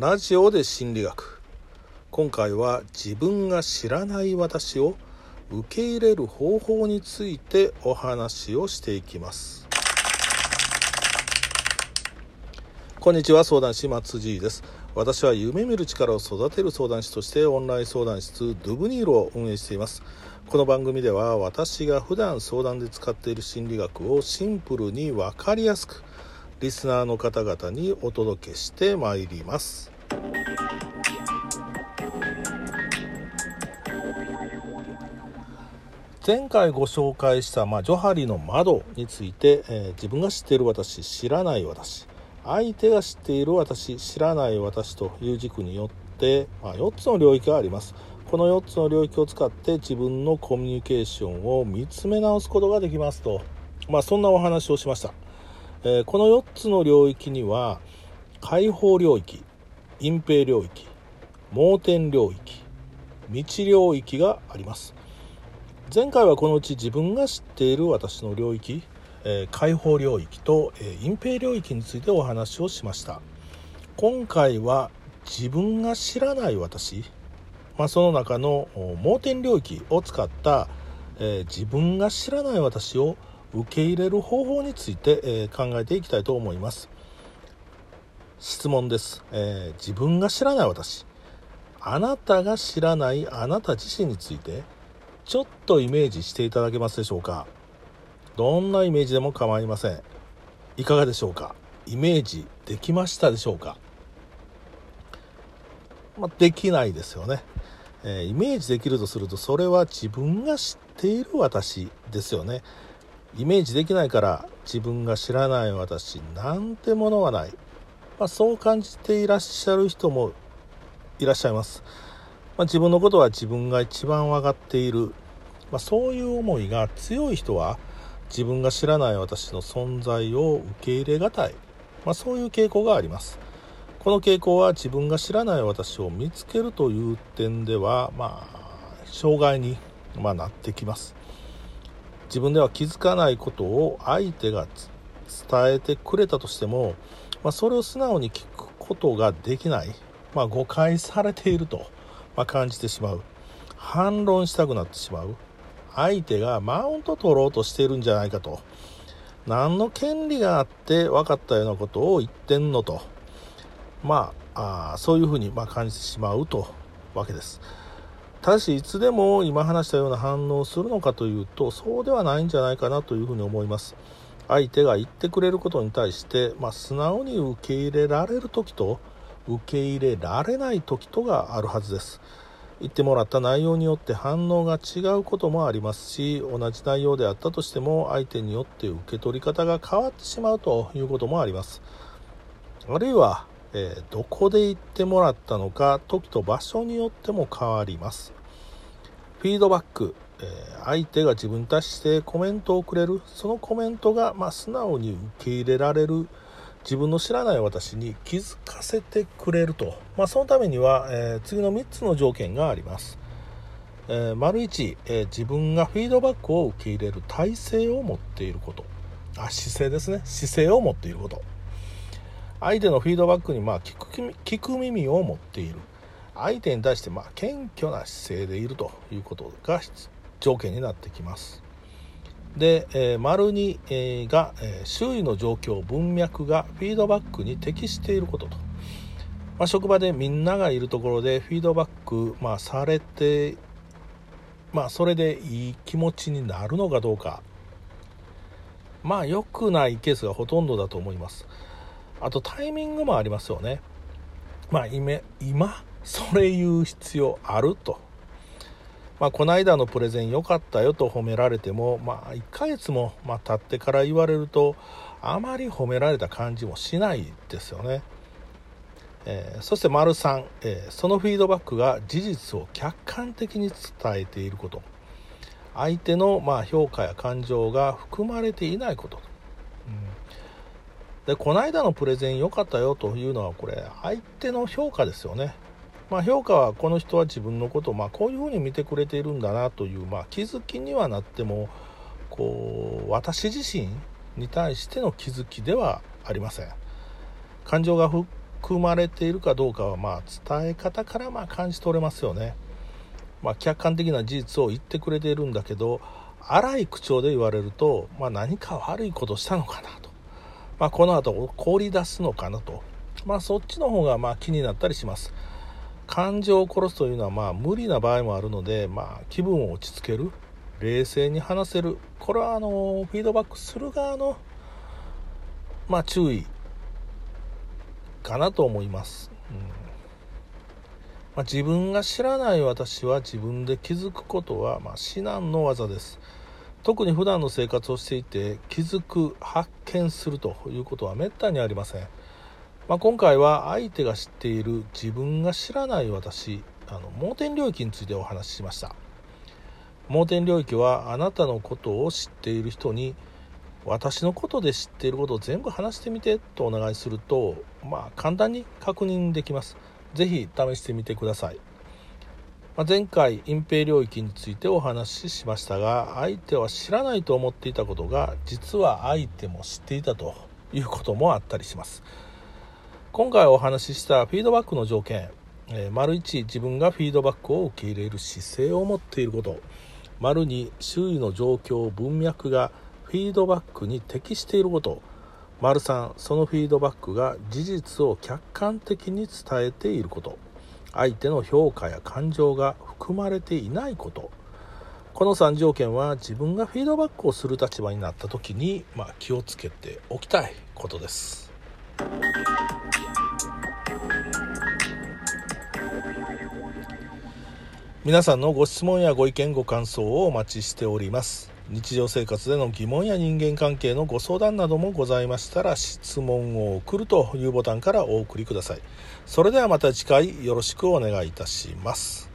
ラジオで心理学。今回は自分が知らない私を受け入れる方法についてお話をしていきます。こんにちは相談師松地です。私は夢見る力を育てる相談師としてオンライン相談室ドゥブニールを運営しています。この番組では私が普段相談で使っている心理学をシンプルに分かりやすくリスナーの方々にお届けしてまいります。前回ご紹介した、まあ、ジョハリの窓について、えー、自分が知っている私知らない私相手が知っている私知らない私という軸によって、まあ、4つの領域があります。この4つの領域を使って自分のコミュニケーションを見つめ直すことができますと、まあ、そんなお話をしました。えー、この4つの領域には解放領域隠蔽領域盲点領域道領域があります。前回はこのうち自分が知っている私の領域、えー、解放領域と、えー、隠蔽領域についてお話をしました。今回は自分が知らない私、まあ、その中の盲点領域を使った、えー、自分が知らない私を受け入れる方法について、え考えていきたいと思います。質問です、えー、自分が知らない私。あなたが知らないあなた自身についてちょっとイメージしていただけますでしょうか。どんなイメージでも構いません。いかがでしょうか。イメージできましたでしょうか、まあ、できないですよね、えー、イメージできるとするとそれは自分が知っている私ですよね。イメージできないから自分が知らない私なんてものはない、まあ、そう感じていらっしゃる人もいらっしゃいます、まあ、自分のことは自分が一番分かっている、まあ、そういう思いが強い人は自分が知らない私の存在を受け入れがたい、まそういう傾向があります。この傾向は自分が知らない私を見つけるという点ではまあ障害に、まなってきます。自分では気づかないことを相手が伝えてくれたとしても、まあ、それを素直に聞くことができない、まあ、誤解されていると、ま感じてしまう。反論したくなってしまう。相手がマウント取ろうとしているんじゃないかと。何の権利があって分かったようなことを言ってんのと。まああそういうふうにま感じてしまうとわけです。ただしいつでも今話したような反応をするのかというとそうではないんじゃないかなというふうに思います。相手が言ってくれることに対して、まあ、素直に受け入れられる時と受け入れられない時とがあるはずです。言ってもらった内容によって反応が違うこともありますし同じ内容であったとしても相手によって受け取り方が変わってしまうということもあります。あるいはえー、どこで行ってもらったのか時と場所によっても変わります。フィードバック、えー、相手が自分に対してコメントをくれる。そのコメントが、まあ、素直に受け入れられる。自分の知らない私に気づかせてくれると、まあ、そのためには、えー、次の3つの条件があります、え丸1、え自分がフィードバックを受け入れる体制を持っていること。あ姿勢ですね。姿勢を持っていること。相手のフィードバックにまあ聞く聞く耳を持っている。相手に対してまあ謙虚な姿勢でいるということが条件になってきます。で、えー、丸2、えー、が、えー、周囲の状況文脈がフィードバックに適していることと、まあ、職場でみんながいるところでフィードバック、まあ、されてまあそれでいい気持ちになるのかどうか。まあ良くないケースがほとんどだと思います。あとタイミングもありますよね。まあ今今それ言う必要あると。まあ、この間のプレゼン良かったよと褒められても、まあ、1ヶ月も、ま経ってから言われるとあまり褒められた感じもしないですよね。えー、そして丸3、えー、そのフィードバックが事実を客観的に伝えていること。相手のま評価や感情が含まれていないこと。でこの間のプレゼン良かったよというのはこれ相手の評価ですよね。まあ、評価はこの人は自分のことをまあこういうふうに見てくれているんだなという、まあ、気づきにはなってもこう私自身に対しての気づきではありません。感情が含まれているかどうかはまあ伝え方からま感じ取れますよね。まあ、客観的な事実を言ってくれているんだけど荒い口調で言われると、まあ、何か悪いことしたのかなと、まあ、この後凍り出すのかなと、まあ、そっちの方がまあ気になったりします。感情を殺すというのはまあ無理な場合もあるので、まあ、気分を落ち着ける。冷静に話せる。これはあのフィードバックする側の、まあ、注意かなと思います、うん。まあ、自分が知らない私は自分で気づくことは、まあ、至難の技です。特に普段の生活をしていて気づく発見するということはめったにありません、まあ、今回は相手が知っている自分が知らない私あの盲点領域についてお話ししました。盲点領域はあなたのことを知っている人に私のことで知っていることを全部話してみてとお願いするとまあ簡単に確認できます。是非試してみてください、まあ、前回隠蔽領域についてお話ししましたが相手は知らないと思っていたことが実は相手も知っていたということもあったりします。今回お話ししたフィードバックの条件、えー、丸1自分がフィードバックを受け入れる姿勢を持っていること。丸2周囲の状況文脈がフィードバックに適していること。丸3そのフィードバックが事実を客観的に伝えていること。相手の評価や感情が含まれていないこと。この3条件は自分がフィードバックをする立場になった時に、まあ、気をつけておきたいことです。皆さんのご質問やご意見ご感想をお待ちしております。日常生活での疑問や人間関係のご相談などもございましたら質問を送るというボタンからお送りください。それではまた次回よろしくお願いいたします。